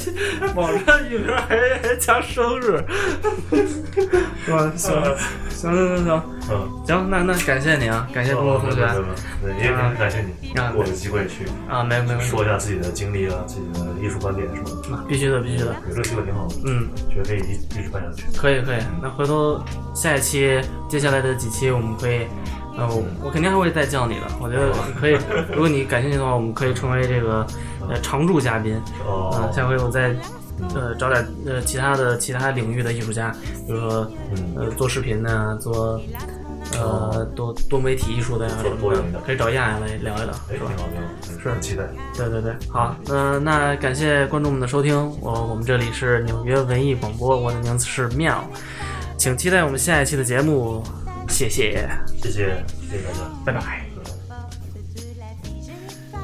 网上一名还还加生日，[laughs] 是吧？行行行行行嗯，行，那那感谢你啊，感谢东泽同学对也很感谢你啊给我的机会去啊，没有没有，说一下自己的经历啊，自己的艺术观点什么的。啊必须的必须的，有这个机会挺好的，嗯，觉得可以一一直办下去。可以可以。那回头下一期接下来的几期我们可以。呃，我我肯定还会再叫你的。我觉得可以，如果你感兴趣的话，我们可以成为这个呃常驻嘉宾。哦嗯，下回我再呃找点呃其他的其他领域的艺术家，比如说嗯呃做视频的，做呃多多媒体艺术的呀可以找亚亚来聊一聊，哎，是吧挺？好挺好，是很期待。对对对，好，呃，那感谢观众们的收听，我我们这里是纽约文艺广播，我的名字是妙，请期待我们下一期的节目，谢谢，谢谢谢谢大家，拜拜。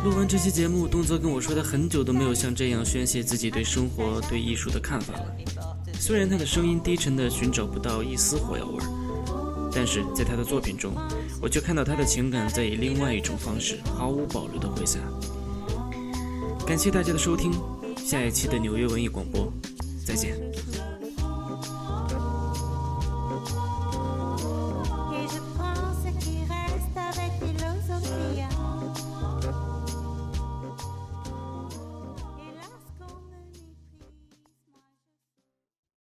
录完这期节目，东泽跟我说，他很久都没有像这样宣泄自己对生活、对艺术的看法了。虽然他的声音低沉的寻找不到一丝火药味儿，但是在他的作品中，我却看到他的情感在以另外一种方式毫无保留的挥洒。感谢大家的收听，下一期的纽约文艺广播，再见。